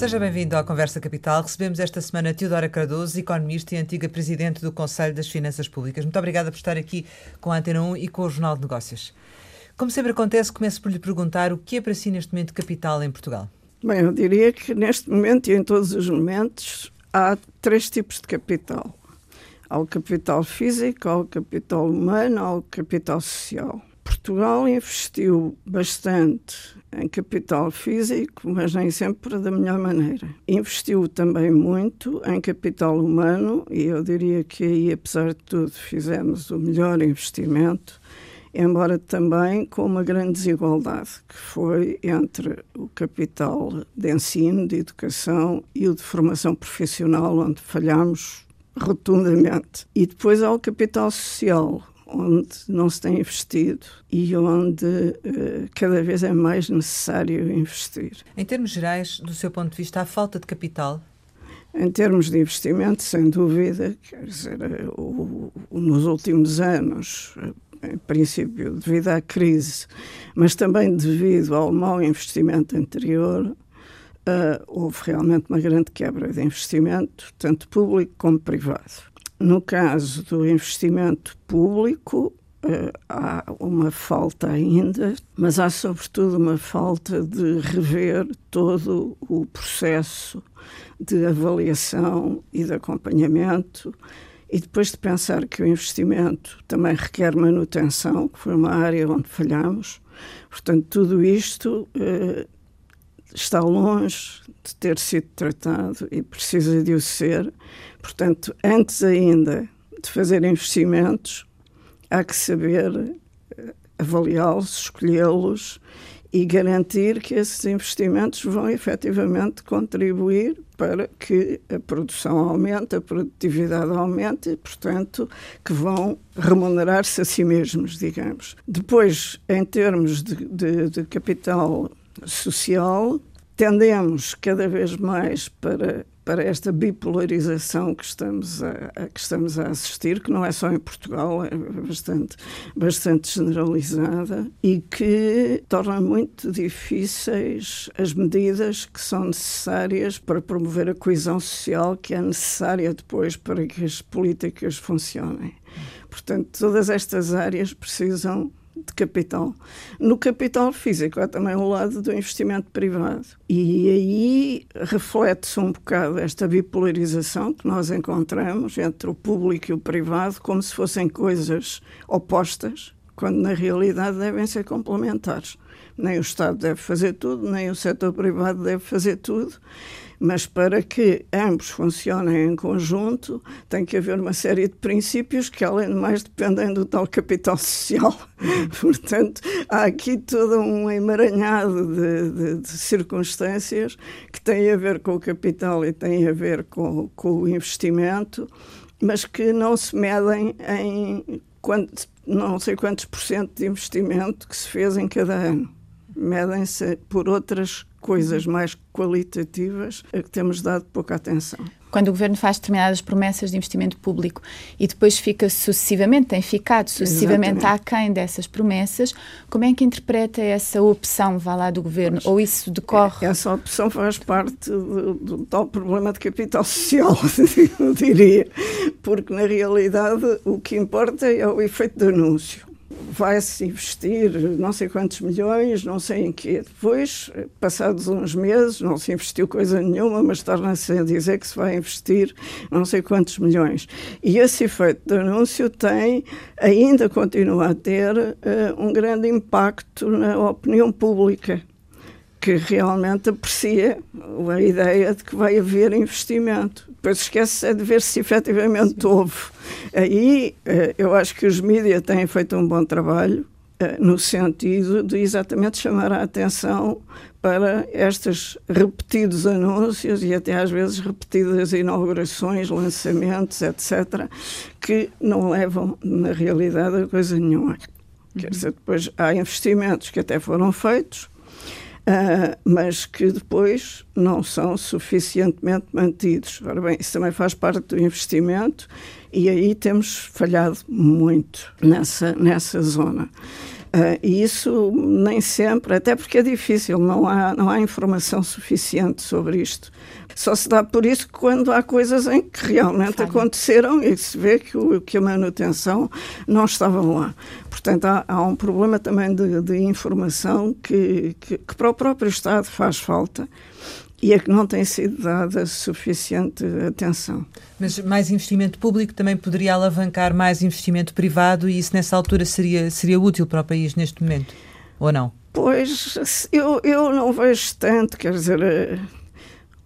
Seja bem-vindo à Conversa Capital. Recebemos esta semana Teodora Cardoso, economista e antiga presidente do Conselho das Finanças Públicas. Muito obrigada por estar aqui com a Antena 1 e com o Jornal de Negócios. Como sempre acontece, começo por lhe perguntar o que é para si neste momento capital em Portugal? Bem, eu diria que neste momento e em todos os momentos há três tipos de capital. Há o capital físico, há o capital humano, há o capital social. Portugal investiu bastante em capital físico, mas nem sempre da melhor maneira. Investiu também muito em capital humano e eu diria que aí, apesar de tudo, fizemos o melhor investimento, embora também com uma grande desigualdade, que foi entre o capital de ensino, de educação e o de formação profissional, onde falhamos rotundamente. E depois há o capital social, onde não se tem investido e onde uh, cada vez é mais necessário investir. Em termos gerais, do seu ponto de vista, há falta de capital? Em termos de investimento, sem dúvida, quer dizer, eh, o, o, nos últimos anos, eh, em princípio devido à crise, mas também devido ao mau investimento anterior, uh, houve realmente uma grande quebra de investimento, tanto público como privado. No caso do investimento público, uh, há uma falta ainda, mas há sobretudo uma falta de rever todo o processo de avaliação e de acompanhamento e depois de pensar que o investimento também requer manutenção, que foi uma área onde falhamos. Portanto, tudo isto uh, está longe de ter sido tratado e precisa de o ser. Portanto, antes ainda de fazer investimentos, há que saber eh, avaliá-los, escolhê-los e garantir que esses investimentos vão efetivamente contribuir para que a produção aumente, a produtividade aumente e, portanto, que vão remunerar-se a si mesmos, digamos. Depois, em termos de, de, de capital social, tendemos cada vez mais para, para esta bipolarização que estamos, a, a, que estamos a assistir, que não é só em Portugal, é bastante, bastante generalizada e que torna muito difíceis as medidas que são necessárias para promover a coesão social que é necessária depois para que as políticas funcionem. Portanto, todas estas áreas precisam de capital. No capital físico há também o lado do investimento privado. E aí reflete-se um bocado esta bipolarização que nós encontramos entre o público e o privado, como se fossem coisas opostas, quando na realidade devem ser complementares. Nem o Estado deve fazer tudo, nem o setor privado deve fazer tudo mas para que ambos funcionem em conjunto, tem que haver uma série de princípios que, além de mais, dependem do tal capital social. Portanto, há aqui todo um emaranhado de, de, de, circunstâncias que têm a ver com o capital e têm a ver com, com o investimento, mas que não se medem em quanto, não sei quantos por cento de investimento que se fez em cada ano. Medem-se por outras coisas mais qualitativas a que temos dado pouca atenção. Quando o governo faz determinadas promessas de investimento público e depois fica sucessivamente, tem ficado sucessivamente Exatamente. aquém dessas promessas, como é que interpreta essa opção, vá lá, do governo? Ou isso decorre? Essa opção faz parte do, do tal problema de capital social, eu diria, porque na realidade o que importa é o efeito do anúncio vai-se investir não sei quantos milhões, não sei em quê. Depois, passados uns meses, não se investiu coisa nenhuma, mas torna-se a dizer que se vai investir não sei quantos milhões. E esse efeito de anúncio tem, ainda continua a ter, uh, um grande impacto na opinião pública que realmente aprecia a ideia de que vai haver investimento. Depois esquece é de ver se efetivamente Sim. houve. Aí eh, eu acho que os mídias têm feito um bom trabalho eh, no sentido de exatamente chamar a atenção para estes repetidos anúncios e até às vezes repetidas inaugurações, lançamentos, etc., que não levam, na realidade, a coisa nenhuma. Quer uhum. dizer, depois há investimentos que até foram feitos, Uh, mas que depois não são suficientemente mantidos. Ora bem, isso também faz parte do investimento e aí temos falhado muito nessa, nessa zona. Uh, e isso nem sempre, até porque é difícil, não há, não há informação suficiente sobre isto. Só se dá por isso quando há coisas em que realmente aconteceram e se vê que, o, que a manutenção não estava lá. Portanto, há, há um problema também de, de informação que, que, que para o próprio Estado faz falta e a que não tem sido dada suficiente atenção. Mas mais investimento público também poderia alavancar mais investimento privado e isso nessa altura seria, seria útil para o país neste momento, ou não? Pois, eu, eu não vejo tanto, quer dizer,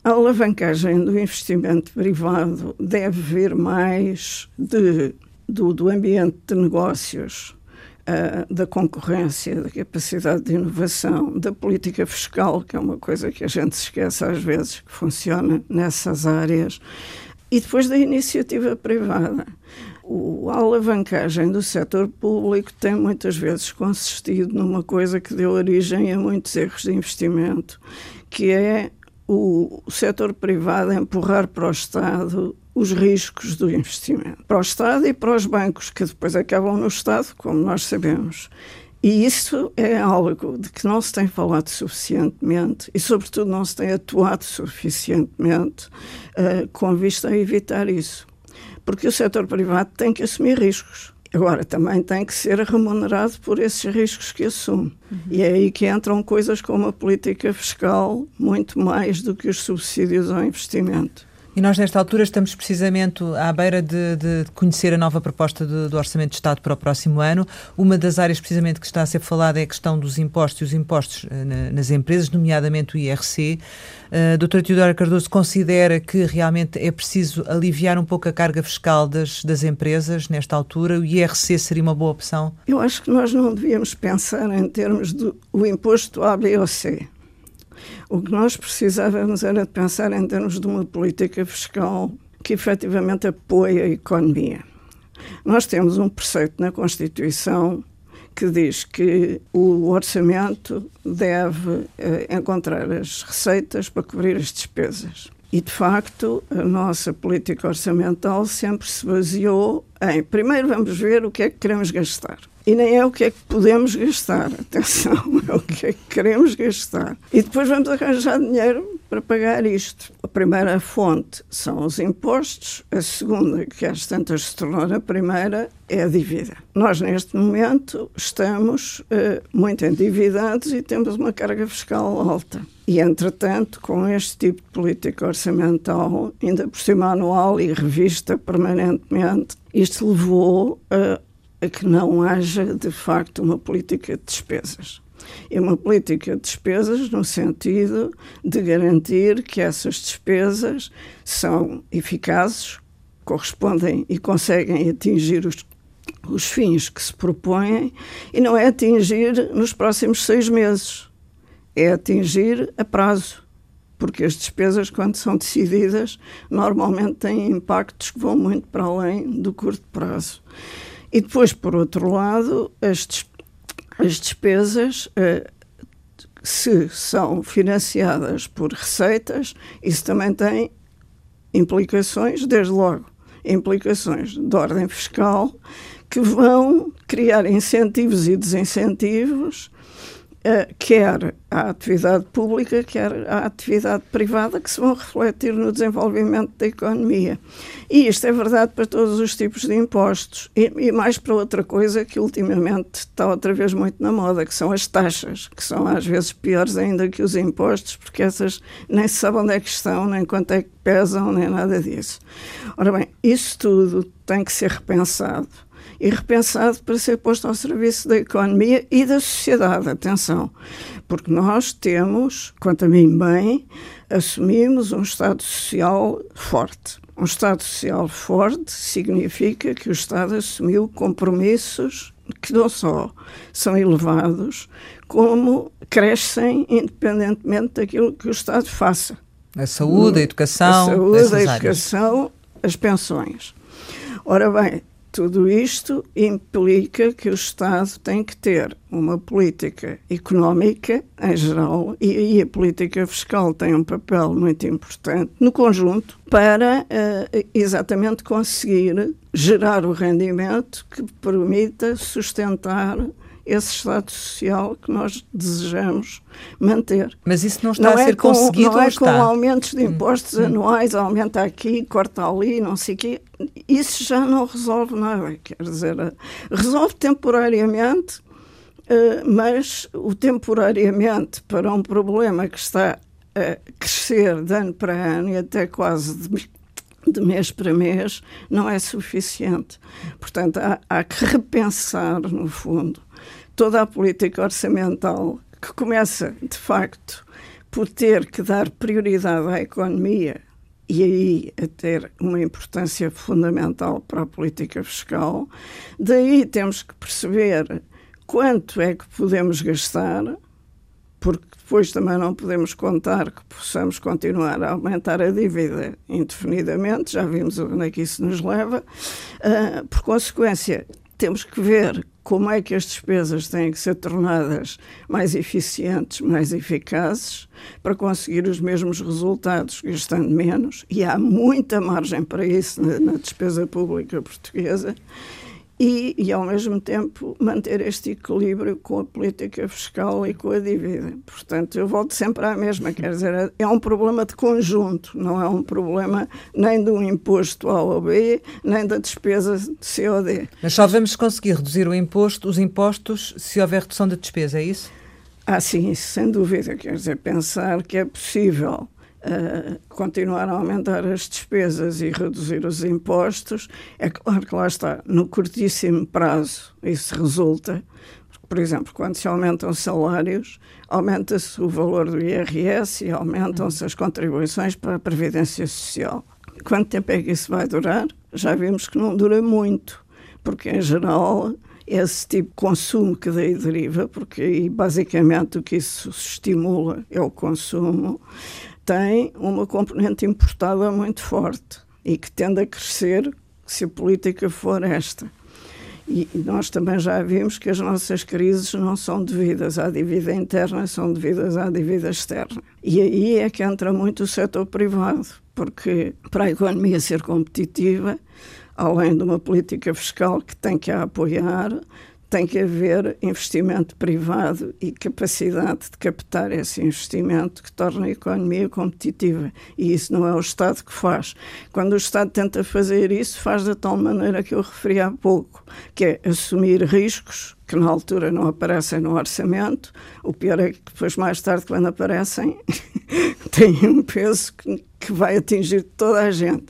a alavancagem do investimento privado deve vir mais de, do, do ambiente de negócios uh, da concorrência, da capacidade de inovação, da política fiscal, que é uma coisa que a gente se esquece às vezes, que funciona nessas áreas, e depois da iniciativa privada. O, a alavancagem do setor público tem muitas vezes consistido numa coisa que deu origem a muitos erros de investimento, que é o, setor privado empurrar para o Estado os riscos do investimento para o Estado e para os bancos, que depois acabam no Estado, como nós sabemos. E isso é algo de que não se tem falado suficientemente e, sobretudo, não se tem atuado suficientemente uh, com vista a evitar isso. Porque o setor privado tem que assumir riscos. Agora, também tem que ser remunerado por esses riscos que assume. Uhum. E é aí que entram coisas como a política fiscal, muito mais do que os subsídios ao investimento. E nós, nesta altura, estamos precisamente à beira de, de conhecer a nova proposta do, do, Orçamento de Estado para o próximo ano. Uma das áreas, precisamente, que está a ser falada é a questão dos impostos e os impostos uh, nas empresas, nomeadamente o IRC. Uh, doutora Teodora Cardoso considera que realmente é preciso aliviar um pouco a carga fiscal das, das empresas nesta altura? O IRC seria uma boa opção? Eu acho que nós não devíamos pensar em termos do imposto A, B ou C. O que nós precisávamos era de pensar em termos de uma política fiscal que efetivamente apoie a economia. Nós temos um preceito na Constituição que diz que o orçamento deve eh, encontrar as receitas para cobrir as despesas. E, de facto, a nossa política orçamental sempre se baseou em primeiro vamos ver o que é que queremos gastar. E nem é o que é que podemos gastar, atenção, é o que é que queremos gastar. E depois vamos arranjar dinheiro para pagar isto. A primeira fonte são os impostos, a segunda, que às tantas se tornou a primeira, é a dívida. Nós, neste momento, estamos uh, muito endividados e temos uma carga fiscal alta. E, entretanto, com este tipo de política orçamental, ainda por cima anual e revista permanentemente, isto levou a a que não haja, de facto, uma política de despesas. E uma política de despesas no sentido de garantir que essas despesas são eficazes, correspondem e conseguem atingir os, os fins que se propõem e não é atingir nos próximos seis meses, é atingir a prazo porque as despesas, quando são decididas, normalmente têm impactos que vão muito para além do curto prazo. E depois, por outro lado, as, as despesas, uh, se são financiadas por receitas, isso também tem implicações, desde logo, implicações de ordem fiscal, que vão criar incentivos e desincentivos quer à atividade pública, quer à atividade privada, que se vão refletir no desenvolvimento da economia. E isto é verdade para todos os tipos de impostos. E, e, mais para outra coisa que ultimamente está outra vez muito na moda, que são as taxas, que são às vezes piores ainda que os impostos, porque essas nem se sabe onde é que estão, nem quanto é que pesam, nem nada disso. Ora bem, isso tudo tem que ser repensado e repensado para ser posto ao serviço da economia e da sociedade. Atenção, porque nós temos, quanto a mim bem, assumimos um Estado Social forte. Um Estado Social forte significa que o Estado assumiu compromissos que não só são elevados, como crescem independentemente daquilo que o Estado faça. A saúde, a educação. A saúde, a educação, as pensões. Ora bem, tudo isto implica que o Estado tem que ter uma política económica em geral e aí a política fiscal tem um papel muito importante no conjunto para uh, exatamente conseguir gerar o rendimento que permita sustentar esse Estado Social que nós desejamos manter. Mas isso não está não a é ser com, conseguido Não é com aumentos de hum. impostos hum. anuais, aumenta aqui, corta ali, não sei o quê. Isso já não resolve nada. Quer dizer, resolve temporariamente, eh, mas o temporariamente para um problema que está a crescer de ano para ano e até quase de de mês para mês não é suficiente. Portanto, há, há, que repensar, no fundo, toda a política orçamental que começa, de facto, por ter que dar prioridade à economia e aí a ter uma importância fundamental para a política fiscal. Daí temos que perceber quanto é que podemos gastar, porque depois também não podemos contar que possamos continuar a aumentar a dívida indefinidamente, já vimos onde é que isso nos leva. Uh, por consequência, temos que ver como é que as despesas têm que ser tornadas mais eficientes, mais eficazes, para conseguir os mesmos resultados gastando menos, e há muita margem para isso na, na despesa pública portuguesa e, e, ao mesmo tempo, manter este equilíbrio com a política fiscal e com a dívida. Portanto, eu volto sempre à mesma, quer dizer, é um problema de conjunto, não é um problema nem do imposto A ou B, nem da despesa de COD. Mas só vamos conseguir reduzir o imposto, os impostos, se houver redução da despesa, é isso? Ah, sim, sem dúvida. Quer dizer, pensar que é possível uh, continuar a aumentar as despesas e reduzir os impostos, é claro que lá está, no curtíssimo prazo isso resulta. Por exemplo, quando se aumentam salários, aumenta-se o valor do IRS e aumentam-se as contribuições para a Previdência Social. Quanto tempo é que isso vai durar? Já vimos que não dura muito, porque em geral esse tipo de consumo que daí deriva, porque aí basicamente o que isso estimula é o consumo, tem uma componente importada muito forte e que tende a crescer se a política for esta. E nós também já vimos que as nossas crises não são devidas à dívida interna, são devidas à dívida externa. E aí é que entra muito o setor privado, porque para a economia ser competitiva, além de uma política fiscal que tem que a apoiar, tem que haver investimento privado e capacidade de captar esse investimento que torna a economia competitiva. E isso não é o Estado que faz. Quando o Estado tenta fazer isso, faz da tal maneira que eu referi há pouco, que é assumir riscos que na altura não aparecem no orçamento. O pior é que depois, mais tarde, quando aparecem, têm um peso que, que vai atingir toda a gente.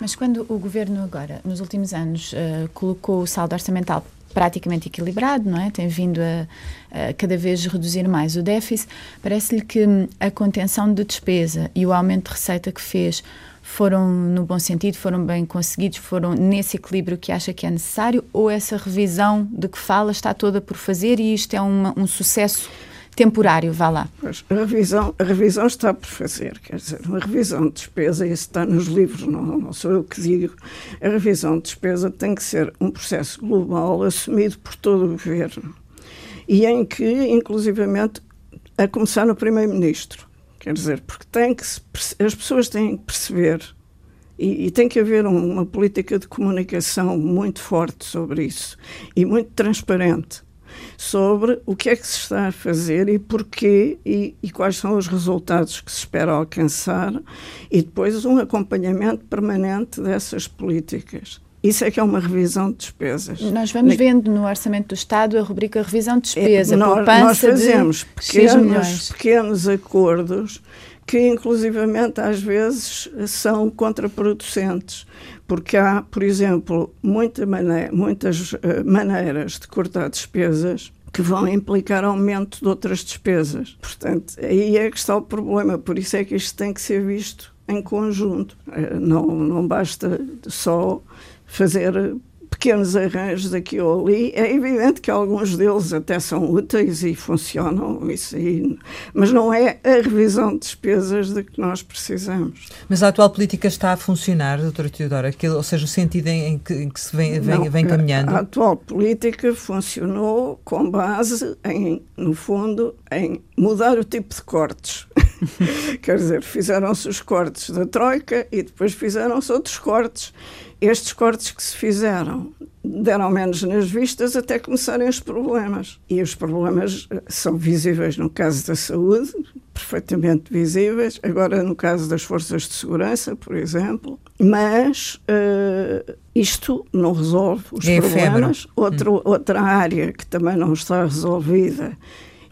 Mas quando o governo agora, nos últimos anos, uh, colocou o saldo orçamental praticamente equilibrado, não é? Tem vindo a, a cada vez reduzir mais o déficit. Parece-lhe que a contenção de despesa e o aumento de receita que fez foram no bom sentido, foram bem conseguidos, foram nesse equilíbrio que acha que é necessário ou essa revisão de que fala está toda por fazer e isto é uma, um sucesso temporário, vá lá. Pois, a, revisão, a revisão está por fazer, quer dizer, uma revisão de despesa, isso está nos livros, não, não sou eu que digo, a revisão de despesa tem que ser um processo global assumido por todo o governo e em que, inclusivamente, a começar no Primeiro-Ministro, quer dizer, porque tem que se, as pessoas têm que perceber e, e, tem que haver um, uma política de comunicação muito forte sobre isso e muito transparente sobre o que é que se está a fazer e porquê e, e quais são os resultados que se espera alcançar e depois um acompanhamento permanente dessas políticas. Isso é que é uma revisão de despesas. Nós vamos vendo no Orçamento do Estado a rubrica Revisão de Despesa, é, nós, nós fazemos pequenos, pequenos acordos que inclusivamente às vezes são contraproducentes, porque há, por exemplo, muita maneira, muitas uh, maneiras de cortar despesas que vão implicar aumento de outras despesas. Portanto, aí é que está o problema, por isso é que isto tem que ser visto em conjunto. Uh, não, não basta só fazer pequenos arranjos aqui ou ali. É evidente que alguns deles até são úteis e funcionam, isso aí, mas não é a revisão de despesas de que nós precisamos. Mas a atual política está a funcionar, doutora Teodora? Aquilo, ou seja, o sentido em, que, em que se vem, vem, não, vem caminhando? A, atual política funcionou com base em, no fundo, em mudar o tipo de cortes. Quer dizer, fizeram-se os cortes da Troika e depois fizeram-se outros cortes. Estes cortes que se fizeram deram menos nas vistas até começarem os problemas. E os problemas eh, são visíveis no caso da saúde, perfeitamente visíveis, agora no caso das forças de segurança, por exemplo, mas uh, isto não resolve os é problemas. Outra, hum. outra área que também não está resolvida,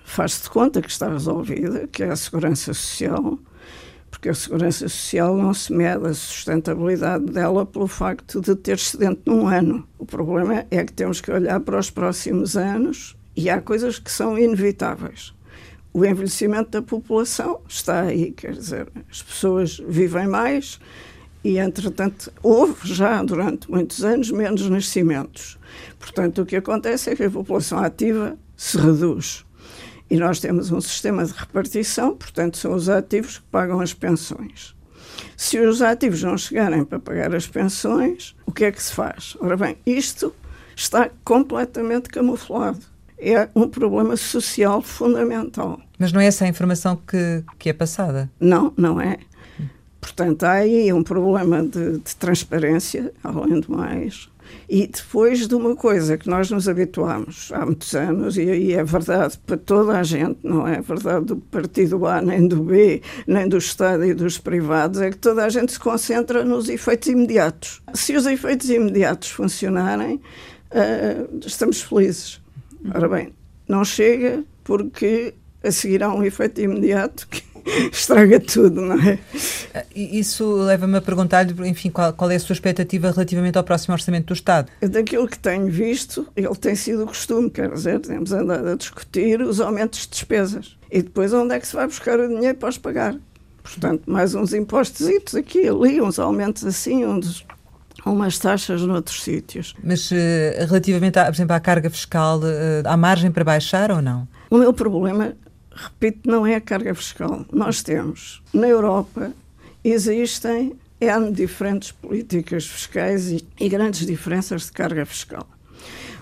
faz-se de conta que está resolvida, que é a segurança social, porque a segurança social não se mede a sustentabilidade dela pelo facto de ter excedente num ano. O problema é que temos que olhar para os próximos anos e há coisas que são inevitáveis. O envelhecimento da população está aí, quer dizer, as pessoas vivem mais e, entretanto, houve já durante muitos anos menos nascimentos. Portanto, o que acontece é que a população ativa se reduz. E nós temos um sistema de repartição, portanto, são os ativos que pagam as pensões. Se os ativos não chegarem para pagar as pensões, o que é que se faz? Ora bem, isto está completamente camuflado. É um problema social fundamental. Mas não é essa a informação que, que é passada? Não, não é. Portanto, há aí um problema de, de transparência, além do mais. E depois de uma coisa que nós nos habituámos há muitos anos, e aí é verdade para toda a gente, não é verdade do partido A, nem do B, nem do Estado e dos privados, é que toda a gente se concentra nos efeitos imediatos. Se os efeitos imediatos funcionarem, uh, estamos felizes. Ora bem, não chega porque a seguir há um efeito imediato que estraga tudo, não é? Isso leva-me a perguntar-lhe, enfim, qual, qual, é a sua expectativa relativamente ao próximo orçamento do Estado? Daquilo que tenho visto, ele tem sido o costume, quer dizer, temos andado a discutir os aumentos de despesas. E depois onde é que se vai buscar o dinheiro para os pagar? Portanto, mais uns impostos aqui ali, uns aumentos assim, uns umas taxas noutros sítios. Mas uh, relativamente, a, por exemplo, à carga fiscal, uh, há margem para baixar ou não? O meu problema repito, não é a carga fiscal. Nós temos, na Europa, existem N diferentes políticas fiscais e, e grandes diferenças de carga fiscal.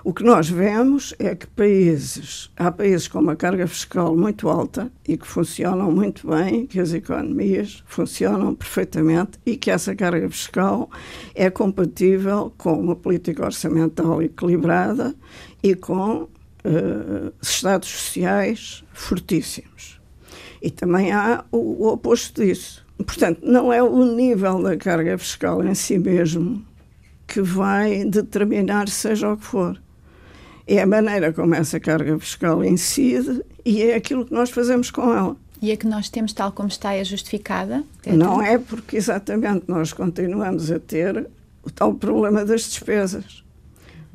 O que nós vemos é que países, há países com uma carga fiscal muito alta e que funcionam muito bem, que as economias funcionam perfeitamente e que essa carga fiscal é compatível com uma política orçamental equilibrada e com uh, estados sociais fortíssimos. E também há o, o oposto disso. Portanto, não é o nível da carga fiscal em si mesmo que vai determinar seja o que for. É a maneira como essa carga fiscal incide e é aquilo que nós fazemos com ela. E a que nós temos tal como está é justificada? É não é porque exatamente nós continuamos a ter o tal problema das despesas.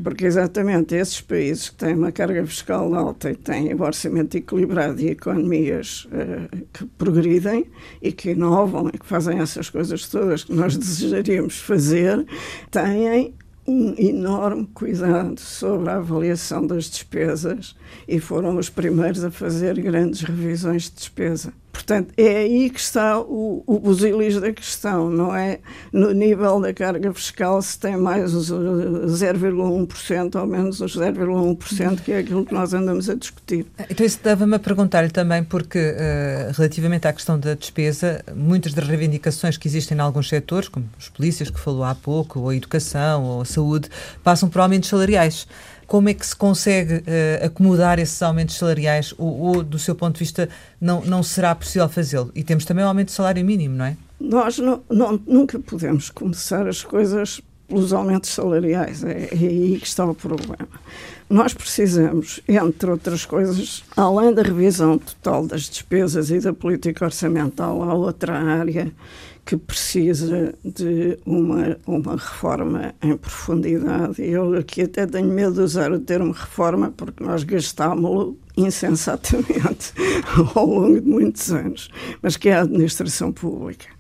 Porque exatamente esses países que têm uma carga fiscal alta e têm o orçamento equilibrado e economias uh, que progridem e que inovam e que fazem essas coisas todas que nós desejaríamos fazer, têm um enorme cuidado sobre a avaliação das despesas e foram os primeiros a fazer grandes revisões de despesa. Portanto, é aí que está o, o busilis da questão, não é no nível da carga fiscal se tem mais os 0,1% ou menos os 0,1%, que é aquilo que nós andamos a discutir. Então isso dava-me a perguntar-lhe também, porque uh, relativamente à questão da despesa, muitas das reivindicações que existem em alguns setores, como os polícias que falou há pouco, ou a educação, ou a saúde, passam por aumentos salariais como é que se consegue uh, acomodar esses aumentos salariais ou, ou, do seu ponto de vista, não, não será possível fazê-lo? E temos também o aumento do salário mínimo, não é? Nós não, não, nunca podemos começar as coisas pelos aumentos salariais, é, é aí que está o problema. Nós precisamos, entre outras coisas, além da revisão total das despesas e da política orçamental, há outra área que precisa de uma, uma reforma em profundidade. Eu aqui até tenho medo de usar o termo reforma, porque nós gastámos-lo insensatamente ao longo de muitos anos, mas que é a administração pública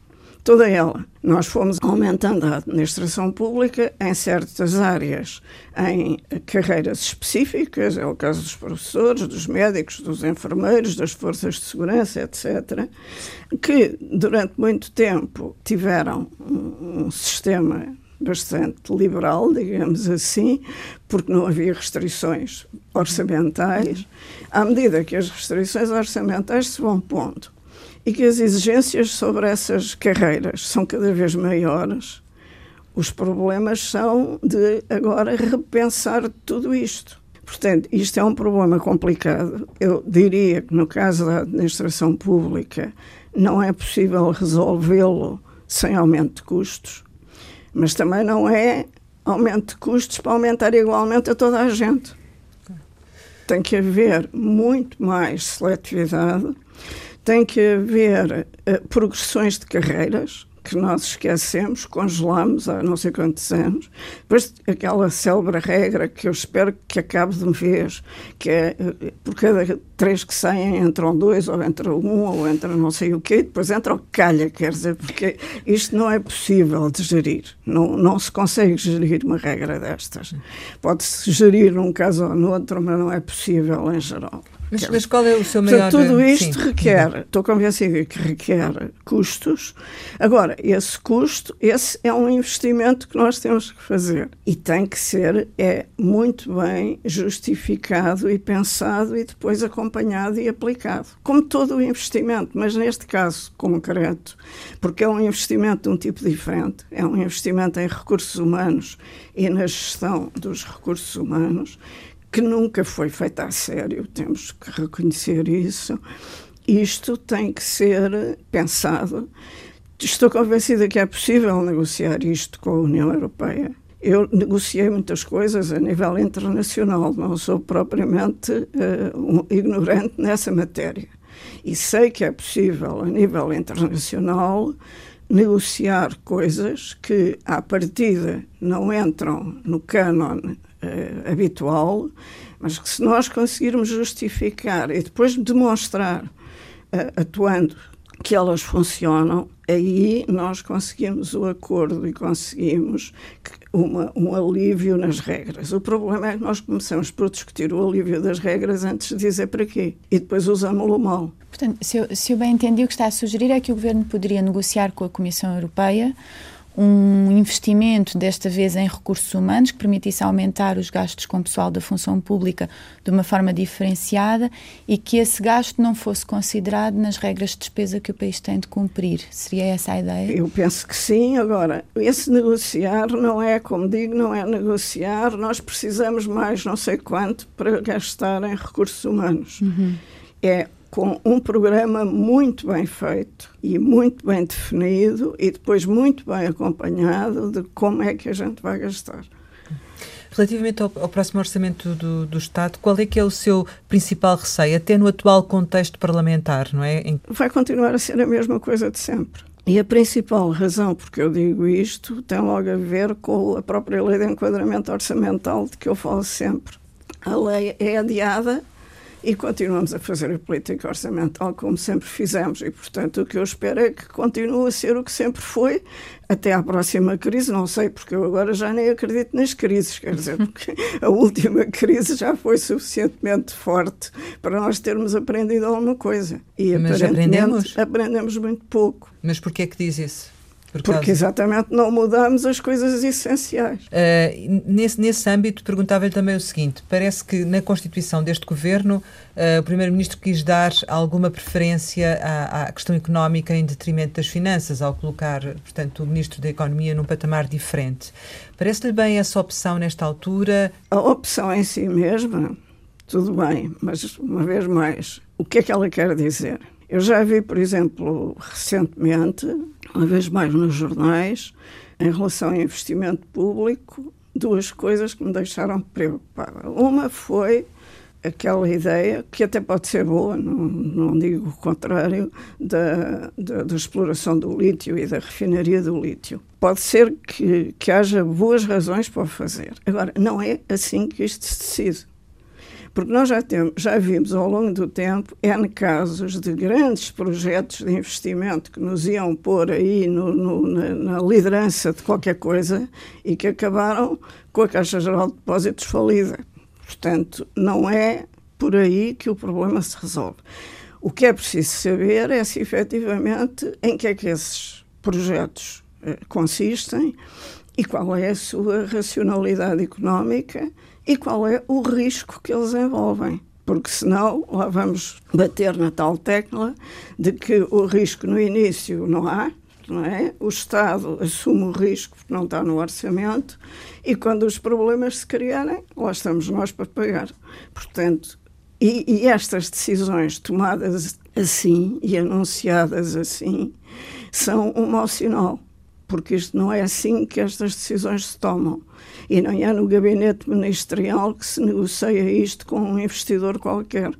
toda ela. Nós fomos aumentando a administração pública em certas áreas, em carreiras específicas, é o caso dos professores, dos médicos, dos enfermeiros, das forças de segurança, etc., que durante muito tempo tiveram um, sistema bastante liberal, digamos assim, porque não havia restrições orçamentais. À medida que as restrições orçamentais se vão pondo e que as exigências sobre essas carreiras são cada vez maiores, os problemas são de agora repensar tudo isto. Portanto, isto é um problema complicado. Eu diria que no caso da administração pública não é possível resolvê-lo sem aumento de custos, mas também não é aumento de custos para aumentar igualmente a toda a gente. Tem que haver muito mais seletividade, tem que haver uh, progressões de carreiras, que nós esquecemos, congelamos há não sei quantos anos. Depois, aquela célebre regra que eu espero que acabe de uma vez, que é por cada três que saem entram dois, ou entra um, ou entra não sei o quê, depois entra o calha, quer dizer, porque isto não é possível de gerir. Não, não se consegue gerir uma regra destas. Pode-se gerir num caso ou no outro, mas não é possível em geral. Mas, mas, qual é o seu maior... Portanto, tudo isto Sim. requer, estou convencida que requer custos. Agora, esse custo, esse é um investimento que nós temos que fazer e tem que ser é muito bem justificado e pensado e depois acompanhado e aplicado. Como todo o investimento, mas neste caso concreto, porque é um investimento de um tipo diferente, é um investimento em recursos humanos e na gestão dos recursos humanos que nunca foi feita a sério, temos que reconhecer isso. Isto tem que ser pensado. Estou convencida que é possível negociar isto com a União Europeia. Eu negociei muitas coisas a nível internacional, não sou propriamente uh, um ignorante nessa matéria. E sei que é possível, a nível internacional, negociar coisas que, à partida, não entram no cânon uh, habitual, mas que se nós conseguirmos justificar e depois demonstrar, uh, atuando, que elas funcionam, aí nós conseguimos o acordo e conseguimos uma, um alívio nas regras. O problema é que nós começamos por discutir o alívio das regras antes de dizer para quê e depois usamos-lo mal. Portanto, se eu, se eu bem entendi, o que está a sugerir é que o Governo poderia negociar com a Comissão Europeia um investimento, desta vez em recursos humanos, que permitisse aumentar os gastos com o pessoal da função pública de uma forma diferenciada e que esse gasto não fosse considerado nas regras de despesa que o país tem de cumprir. Seria essa a ideia? Eu penso que sim. Agora, esse negociar não é, como digo, não é negociar. Nós precisamos mais não sei quanto para gastar em recursos humanos. Uhum. É com um programa muito bem feito e muito bem definido e depois muito bem acompanhado de como é que a gente vai gastar. Relativamente ao, ao próximo orçamento do, do, Estado, qual é que é o seu principal receio, até no atual contexto parlamentar, não é? Em... Vai continuar a ser a mesma coisa de sempre. E a principal razão porque eu digo isto tem logo a ver com a própria lei de enquadramento orçamental de que eu falo sempre. A lei é adiada e continuamos a fazer a política orçamental como sempre fizemos. E, portanto, o que eu espero é que continue a ser o que sempre foi até à próxima crise. Não sei, porque eu agora já nem acredito nas crises. Quer dizer, porque a última crise já foi suficientemente forte para nós termos aprendido alguma coisa. E Mas aprendemos? aprendemos muito pouco. Mas porquê é que diz isso? Por Porque exatamente não mudamos as coisas essenciais. Uh, nesse, nesse âmbito, perguntava-lhe também o seguinte: parece que na constituição deste governo uh, o Primeiro-Ministro quis dar alguma preferência à, à, questão económica em detrimento das finanças, ao colocar, portanto, o Ministro da Economia num patamar diferente. Parece-lhe bem essa opção nesta altura? A opção em si mesma, tudo bem, mas uma vez mais, o que é que ela quer dizer? Eu já vi, por exemplo, recentemente, uma vez mais nos jornais, em relação ao investimento público, duas coisas que me deixaram preocupada. Uma foi aquela ideia, que até pode ser boa, não, não digo o contrário, da, da, da, exploração do lítio e da refinaria do lítio. Pode ser que, que haja boas razões para o fazer. Agora, não é assim que isto se decide. Porque nós já, temos, já vimos ao longo do tempo N casos de grandes projetos de investimento que nos iam pôr aí no, no, na, na, liderança de qualquer coisa e que acabaram com a Caixa Geral de Depósitos falida. Portanto, não é por aí que o problema se resolve. O que é preciso saber é se efetivamente em que é que esses projetos eh, consistem e qual é a sua racionalidade económica e qual é o risco que eles envolvem. porque senão lá vamos bater na tal tecla de que o risco no início não há, não é? O Estado assume o risco porque não está no orçamento e quando os problemas se criarem, lá estamos nós para pagar. Portanto, e, e estas decisões tomadas assim e anunciadas assim são um mau sinal, porque isto não é assim que estas decisões se tomam. E não é no gabinete ministerial que se negocia isto com um investidor qualquer.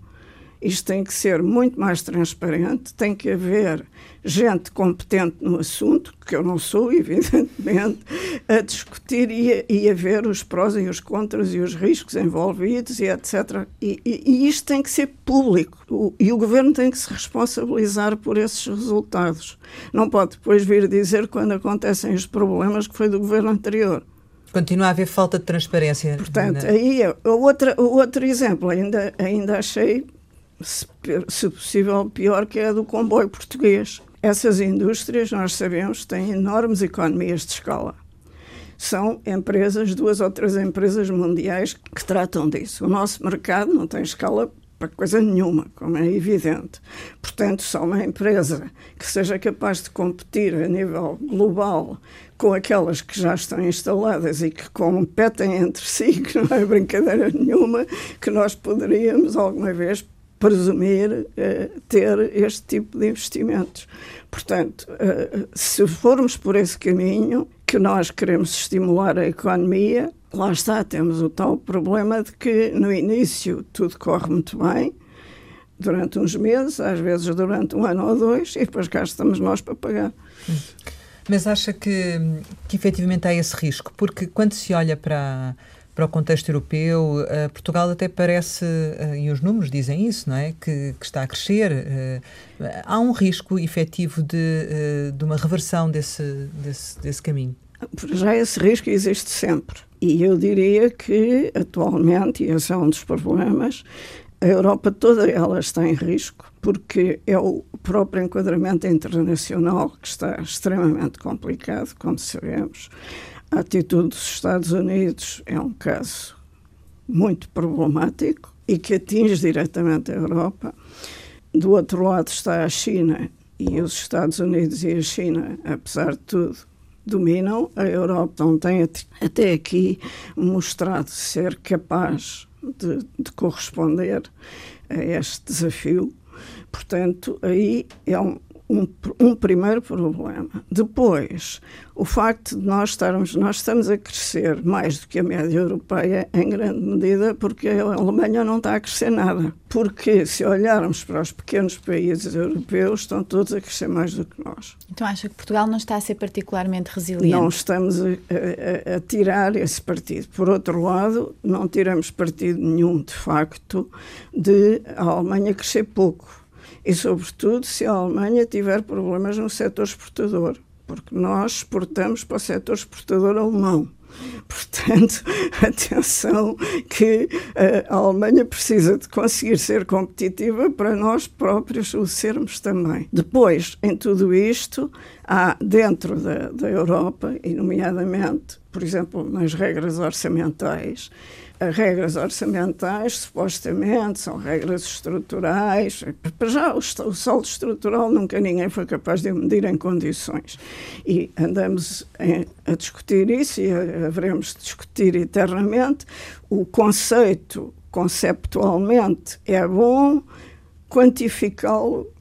Isto tem que ser muito mais transparente, tem que haver gente competente no assunto, que eu não sou, evidentemente, a discutir e a, e a ver os prós e os contras e os riscos envolvidos e etc. E, e, e isto tem que ser público. O, e o governo tem que se responsabilizar por esses resultados. Não pode depois vir dizer quando acontecem os problemas que foi do governo anterior. Continua a haver falta de transparência. Portanto, aí o outro, o outro exemplo, ainda, ainda achei se, possível, pior, que a do comboio português. Essas indústrias, nós sabemos, têm enormes economias de escala. São empresas, duas ou três empresas mundiais que tratam disso. O nosso mercado não tem escala para coisa nenhuma, como é evidente. Portanto, só uma empresa que seja capaz de competir a nível global com aquelas que já estão instaladas e que competem entre si, que não é brincadeira nenhuma, que nós poderíamos alguma vez presumir uh, ter este tipo de investimentos. Portanto, uh, se formos por esse caminho, que nós queremos estimular a economia, lá está, temos o tal problema de que no início tudo corre muito bem, durante uns meses, às vezes durante um ano ou dois, e depois cá estamos nós para pagar. Mas acha que, que efetivamente há esse risco? Porque quando se olha para para o contexto europeu, uh, Portugal até parece, uh, e os números dizem isso, não é? Que, que está a crescer. Uh, há um risco efetivo de, de uma reversão desse, desse, desse caminho? Já esse risco existe sempre. E eu diria que, atualmente, e esse é um dos problemas, a Europa toda ela está em risco, porque é o próprio enquadramento internacional que está extremamente complicado, como sabemos. A atitude dos Estados Unidos é um caso muito problemático e que atinge diretamente a Europa. Do outro lado está a China e os Estados Unidos e a China, apesar de tudo, dominam. A Europa não tem até aqui mostrado ser capaz de, de corresponder a este desafio. Portanto, aí é um, um, um, primeiro problema. Depois, o facto de nós estarmos, nós estamos a crescer mais do que a média europeia, em grande medida, porque a Alemanha não está a crescer nada. Porque, se olharmos para os pequenos países europeus, estão todos a crescer mais do que nós. Então, acha que Portugal não está a ser particularmente resiliente? Não estamos a, a, a tirar esse partido. Por outro lado, não tiramos partido nenhum, de facto, de a Alemanha crescer pouco e, sobretudo, se a Alemanha tiver problemas no setor exportador, porque nós exportamos para o setor exportador alemão. Portanto, atenção que a Alemanha precisa de conseguir ser competitiva para nós próprios o sermos também. Depois, em tudo isto, há dentro da, da Europa, e nomeadamente, por exemplo, nas regras orçamentais, regras orçamentais, supostamente, são regras estruturais. Para já, o, saldo estrutural nunca ninguém foi capaz de medir em condições. E andamos em, a discutir isso e haveremos de discutir eternamente. O conceito, conceptualmente, é bom, quantificá-lo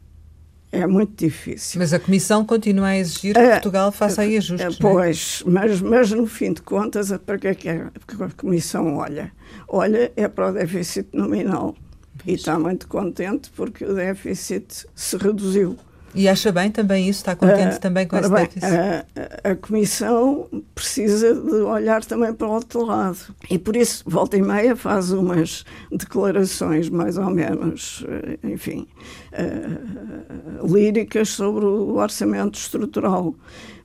é muito difícil. Mas a Comissão continua a exigir que é, Portugal faça aí ajustes. É, pois, é? mas, mas no fim de contas, para que é que a Comissão olha? Olha, é para o déficit nominal. Pois. E está muito contente porque o déficit se reduziu. E acha bem também isso? Está contente uh, também com esse bem, déficit? A, a, Comissão precisa de olhar também para o outro lado. E por isso, volta e meia, faz umas declarações mais ou menos, eh, enfim, uh, líricas sobre o orçamento estrutural.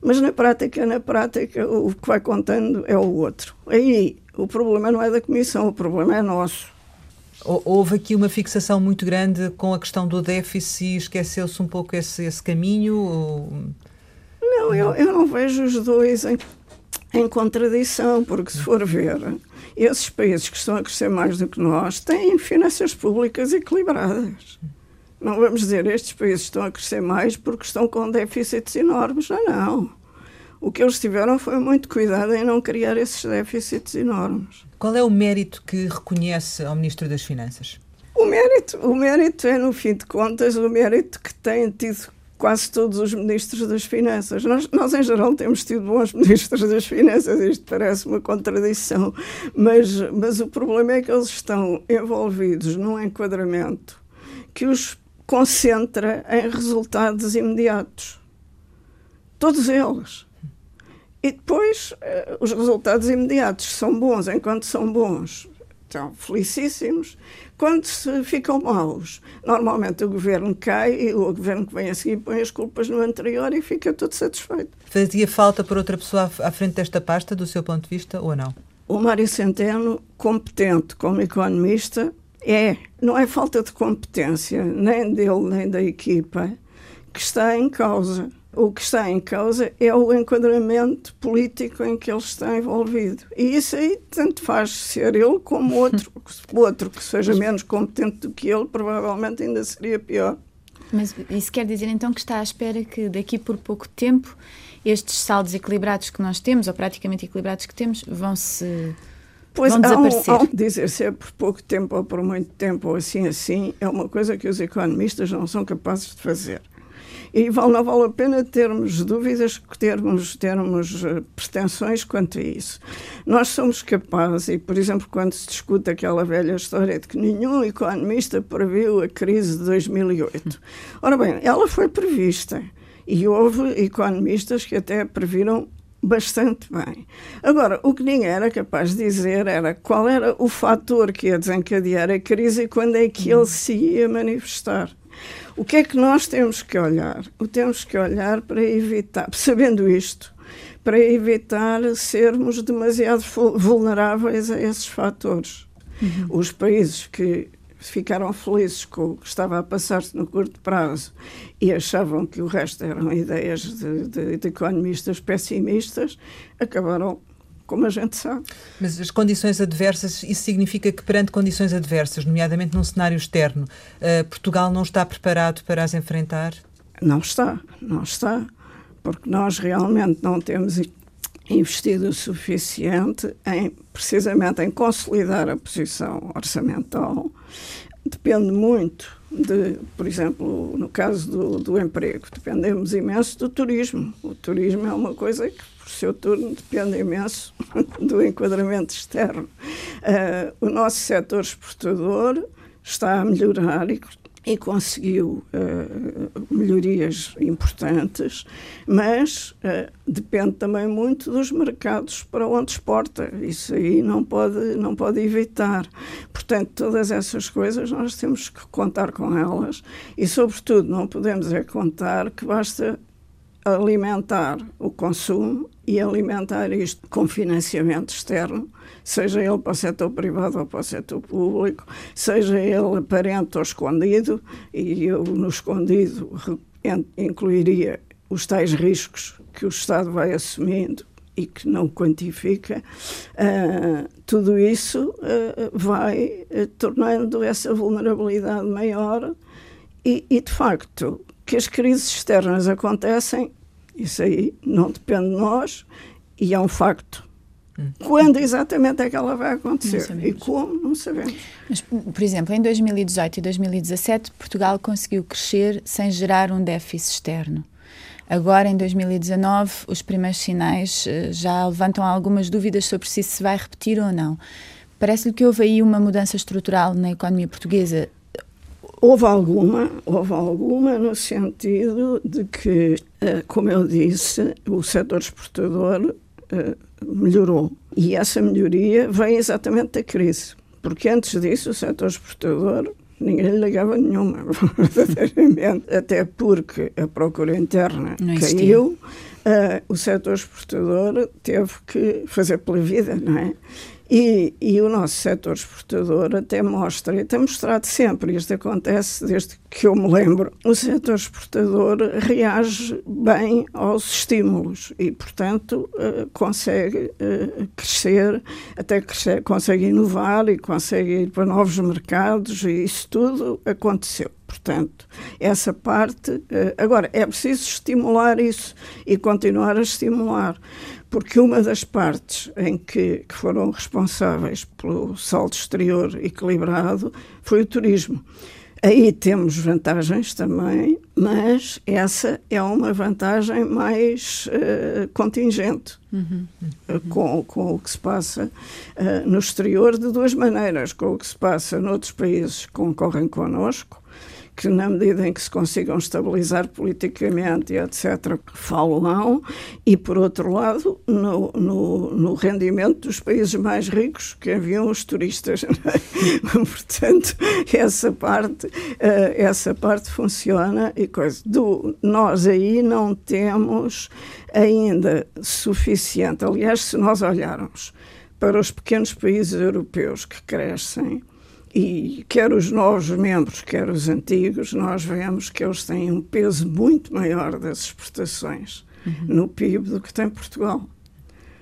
Mas na prática, na prática, o que vai contando é o outro. Aí, o problema não é da Comissão, o problema é nosso. Houve aqui uma fixação muito grande com a questão do déficit e esqueceu-se um pouco esse, esse caminho? Ou... Não, eu, eu não vejo os dois em, em contradição, porque se for ver, esses países que estão a crescer mais do que nós têm finanças públicas equilibradas. Não vamos dizer estes países estão a crescer mais porque estão com déficits enormes. Não, não. O que eles tiveram foi muito cuidado em não criar esses déficits enormes. Qual é o mérito que reconhece ao Ministro das Finanças? O mérito, o mérito é, no fim de contas, o mérito que têm tido quase todos os ministros das Finanças. Nós, nós, em geral, temos tido bons ministros das Finanças, isto parece uma contradição, mas, mas o problema é que eles estão envolvidos num enquadramento que os concentra em resultados imediatos. Todos eles. E depois, eh, os resultados imediatos são bons enquanto são bons, estão felicíssimos. Quando se ficam maus, normalmente o governo cai e o governo que vem a seguir põe as culpas no anterior e fica todo satisfeito. Fazia falta por outra pessoa à frente desta pasta, do seu ponto de vista, ou não? O Mário Centeno, competente como economista, é. Não é falta de competência, nem dele, nem da equipa, que está em causa o que está em causa é o enquadramento político em que ele está envolvido. E isso aí tanto faz ser ele como outro, outro que seja menos competente do que ele, provavelmente ainda seria pior. Mas isso quer dizer então que está à espera que daqui por pouco tempo estes saldos equilibrados que nós temos, ou praticamente equilibrados que temos, vão se Pois vão desaparecer. Há um, há um dizer se é por pouco tempo ou por muito tempo ou assim assim, é uma coisa que os economistas não são capazes de fazer. E vale, não vale a pena termos dúvidas, termos, termos uh, pretensões quanto a isso. Nós somos capazes, e por exemplo, quando se discute aquela velha história de que nenhum economista previu a crise de 2008. Ora bem, ela foi prevista. E houve economistas que até previram bastante bem. Agora, o que ninguém era capaz de dizer era qual era o fator que ia desencadear a crise e quando é que ele se ia manifestar. O que é que nós temos que olhar? O temos que olhar para evitar, sabendo isto, para evitar sermos demasiado vulneráveis a esses fatores. Uhum. Os países que ficaram felizes com o que estava a passar-se no curto prazo e achavam que o resto eram ideias de, de, de economistas pessimistas, acabaram como a gente sabe. Mas as condições adversas, isso significa que perante condições adversas, nomeadamente num cenário externo, uh, Portugal não está preparado para as enfrentar? Não está, não está, porque nós realmente não temos investido o suficiente em, precisamente em consolidar a posição orçamental. Depende muito de, por exemplo, no caso do, do emprego, dependemos imenso do turismo. O turismo é uma coisa que por seu turno depende imenso do enquadramento externo. Uh, o nosso setor exportador está a melhorar e, e conseguiu uh, melhorias importantes, mas uh, depende também muito dos mercados para onde exporta. Isso aí não pode, não pode evitar. Portanto, todas essas coisas nós temos que contar com elas e, sobretudo, não podemos é contar que basta alimentar o consumo e alimentar isto com financiamento externo, seja ele para o setor privado ou para o setor público, seja ele aparente ou escondido, e eu no escondido incluiria os tais riscos que o Estado vai assumindo e que não quantifica, uh, tudo isso uh, vai uh, tornando essa vulnerabilidade maior. E, e, de facto, que as crises externas acontecem isso aí não depende de nós e é um facto. Hum. Quando exatamente é que ela vai acontecer e como, não sabemos. Mas, por exemplo, em 2018 e 2017, Portugal conseguiu crescer sem gerar um déficit externo. Agora, em 2019, os primeiros sinais eh, já levantam algumas dúvidas sobre se isso se vai repetir ou não. Parece-lhe que houve aí uma mudança estrutural na economia portuguesa Houve alguma, houve alguma no sentido de que, eh, como eu disse, o setor exportador eh, melhorou. E essa melhoria vem exatamente da crise. Porque antes disso, o setor exportador ninguém lhe ligava nenhuma, verdadeiramente. Até porque a procura interna caiu, uh, o setor exportador teve que fazer pela vida, não é? E, e, o nosso setor exportador até mostra, e tem mostrado sempre, isto acontece desde que eu me lembro, o setor exportador reage bem aos estímulos e, portanto, uh, consegue uh, crescer, até crescer, consegue inovar e consegue ir para novos mercados e isso tudo aconteceu. Portanto, essa parte. Uh, agora, é preciso estimular isso e continuar a estimular porque uma das partes em que, que, foram responsáveis pelo saldo exterior equilibrado foi o turismo. Aí temos vantagens também, mas essa é uma vantagem mais uh, contingente uhum, uhum. Com, com o que se passa uh, no exterior de duas maneiras, com o que se passa noutros países que concorrem connosco que, na medida em que se consigam estabilizar politicamente etc., falam, e, por outro lado, no, no, no rendimento dos países mais ricos que enviam os turistas. Portanto, essa parte, uh, essa parte funciona e coisa. Do, nós aí não temos ainda suficiente. Aliás, se nós olharmos para os pequenos países europeus que crescem, e quer os novos membros, quer os antigos, nós vemos que eles têm um peso muito maior das exportações uhum. no PIB do que tem Portugal.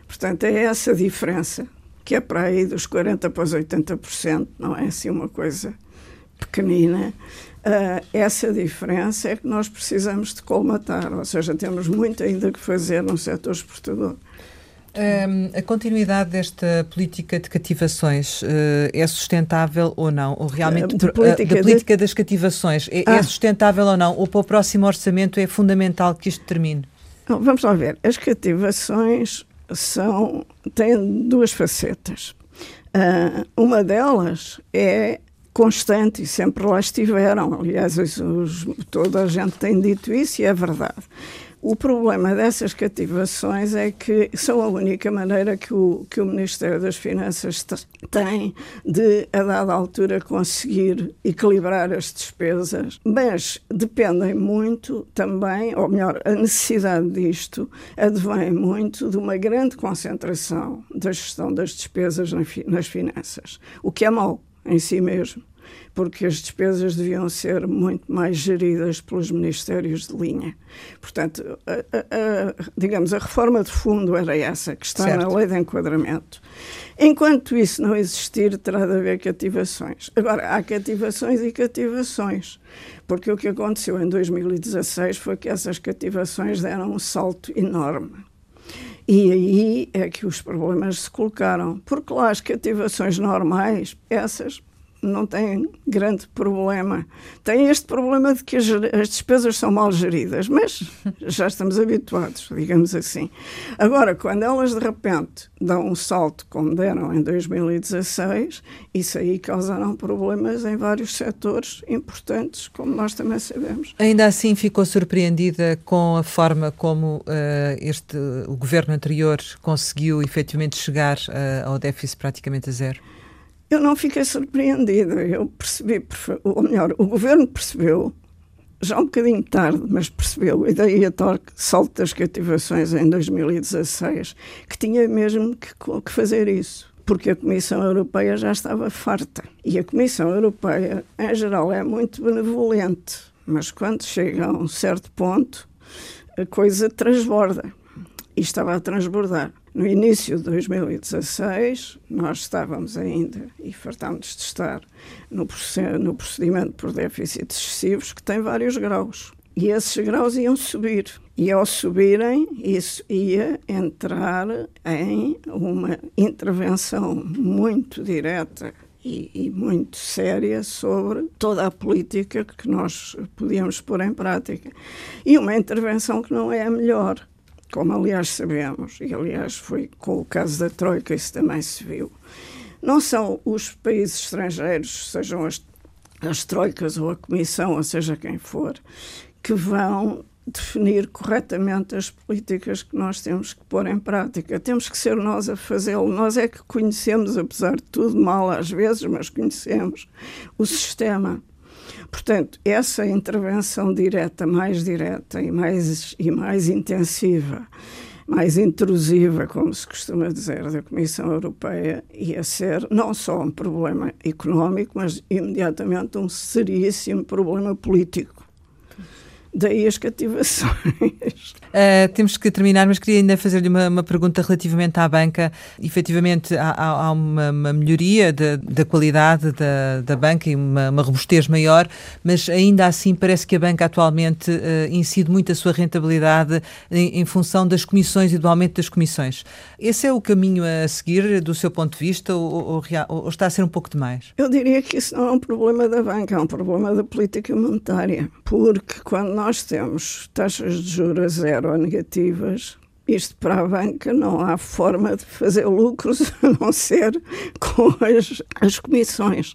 Portanto, é essa diferença, que é para aí dos 40% para os 80%, não é assim uma coisa pequenina. Uh, essa diferença é que nós precisamos de colmatar, ou seja, temos muito ainda que fazer no setor exportador. Um, a continuidade desta política de cativações uh, é sustentável ou não? Ou realmente de política, uh, da política de... das cativações é, é ah. é, sustentável ou não? Ou para o próximo orçamento é fundamental que isto termine? vamos lá ver. As cativações são têm duas facetas. Uh, uma delas é constante e sempre lá estiveram. Aliás, os, toda a gente tem dito isso e é verdade. O problema dessas cativações é que são a única maneira que o, que o Ministério das Finanças tem de, a dada altura, conseguir equilibrar as despesas, mas dependem muito também, ou melhor, a necessidade disto advém muito de uma grande concentração da gestão das despesas nas finanças, o que é mau em si mesmo porque as despesas deviam ser muito mais geridas pelos ministérios de linha. Portanto, a, a, a, digamos, a reforma de fundo era essa, que está certo. na lei de enquadramento. Enquanto isso não existir, terá de haver cativações. Agora, há cativações e cativações, porque o que aconteceu em 2016 foi que essas cativações deram um salto enorme. E aí é que os problemas se colocaram. Porque lá as cativações normais, essas não tem grande problema. Tem este problema de que as, as, despesas são mal geridas, mas já estamos habituados, digamos assim. Agora, quando elas de repente dão um salto, como deram em 2016, isso aí causaram problemas em vários setores importantes, como nós também sabemos. Ainda assim, ficou surpreendida com a forma como uh, este, o governo anterior conseguiu efetivamente chegar uh, ao déficit praticamente a zero? Eu não fiquei surpreendida. Eu percebi, ou melhor, o governo percebeu, já um bocadinho tarde, mas percebeu, e daí a tal salto das cativações em 2016, que tinha mesmo que, que fazer isso porque a Comissão Europeia já estava farta. E a Comissão Europeia, em geral, é muito benevolente, mas quando chega a um certo ponto, a coisa transborda. E estava a transbordar. No início de 2016, nós estávamos ainda, e fartámos de estar, no, no procedimento por déficits excessivos, que tem vários graus. E esses graus iam subir. E ao subirem, isso ia entrar em uma intervenção muito direta e, e, muito séria sobre toda a política que nós podíamos pôr em prática. E uma intervenção que não é a melhor como aliás sabemos, e aliás foi com o caso da Troika, isso também se viu, não são os países estrangeiros, sejam as, as Troicas ou a Comissão, ou seja quem for, que vão definir corretamente as políticas que nós temos que pôr em prática. Temos que ser nós a fazê-lo. Nós é que conhecemos, apesar de tudo, mal às vezes, mas conhecemos o sistema. Portanto, essa intervenção direta, mais direta e mais, e mais intensiva mais intrusiva, como se costuma dizer, da Comissão Europeia, ia ser não só um problema económico, mas imediatamente um seríssimo problema político. Daí as cativações. Uh, temos que terminar, mas queria ainda fazer-lhe uma, uma, pergunta relativamente à banca. Efetivamente, há, há uma, uma, melhoria da, da qualidade da, da, banca e uma, uma, robustez maior, mas ainda assim parece que a banca atualmente uh, incide muito a sua rentabilidade em, em, função das comissões e do aumento das comissões. Esse é o caminho a seguir, do seu ponto de vista, ou, ou, ou está a ser um pouco demais? Eu diria que isso não é um problema da banca, é um problema da política monetária, porque quando nós nós temos taxas de juros zero ou negativas, isto para a banca não há forma de fazer lucros a não ser com as, as comissões.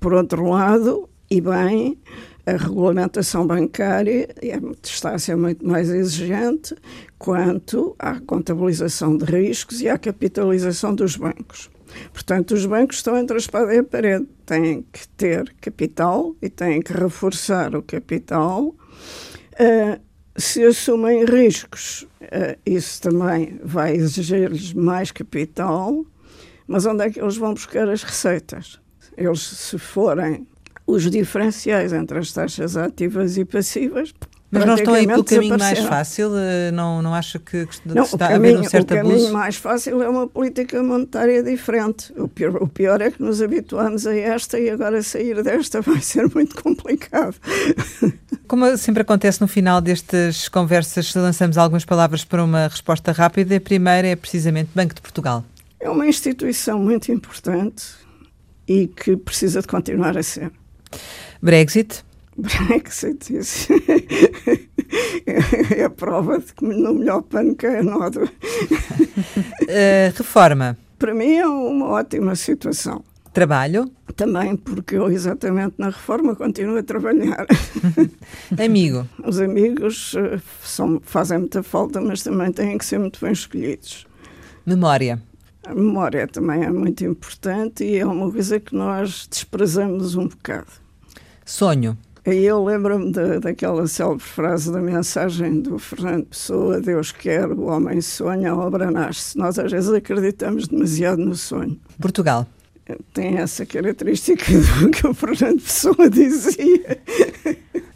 Por outro lado, e bem, a regulamentação bancária é, está a ser muito mais exigente quanto à contabilização de riscos e à capitalização dos bancos. Portanto, os bancos estão entre a espada e a parede. Têm que ter capital e têm que reforçar o capital Uh, se assumem riscos, uh, isso também vai exigir-lhes mais capital, mas onde é que eles vão buscar as receitas? Eles, se forem os diferenciais entre as taxas ativas e passivas, mas não estão aí pelo caminho mais fácil? Eh, não, não acha que, que não, está caminho, a haver um certo abuso? O caminho mais fácil é uma política monetária diferente. O pior, o pior é que nos habituamos a esta e agora sair desta vai ser muito complicado. Como sempre acontece no final destas conversas, lançamos algumas palavras para uma resposta rápida. A primeira é precisamente Banco de Portugal. É uma instituição muito importante e que precisa de continuar a ser. Brexit? Brexit, isso é a prova de que no melhor pano que é nódoa. Uh, reforma? Para mim é uma ótima situação. Trabalho? Também, porque eu exatamente na reforma continuo a trabalhar. Amigo? Os amigos uh, são, fazem muita falta, mas também têm que ser muito bem escolhidos. Memória? A memória também é muito importante e é uma coisa que nós desprezamos um bocado. Sonho? Aí eu lembro-me daquela célebre frase da mensagem do Fernando Pessoa: Deus quer, o homem sonha, a obra nasce. Nós às vezes acreditamos demasiado no sonho. Portugal. Tem essa característica do que o Fernando Pessoa dizia.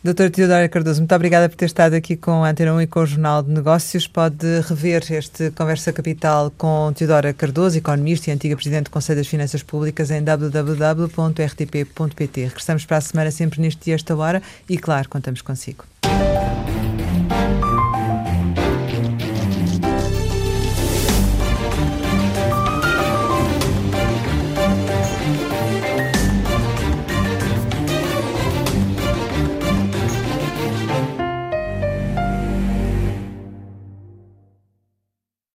Doutora Teodora Cardoso, muito obrigada por ter estado aqui com a Antena 1 e com o Jornal de Negócios. Pode rever este Conversa Capital com Teodora Cardoso, economista e antiga Presidente do Conselho das Finanças Públicas, em www.rtp.pt. Regressamos para a semana sempre neste dia, esta hora, e claro, contamos consigo.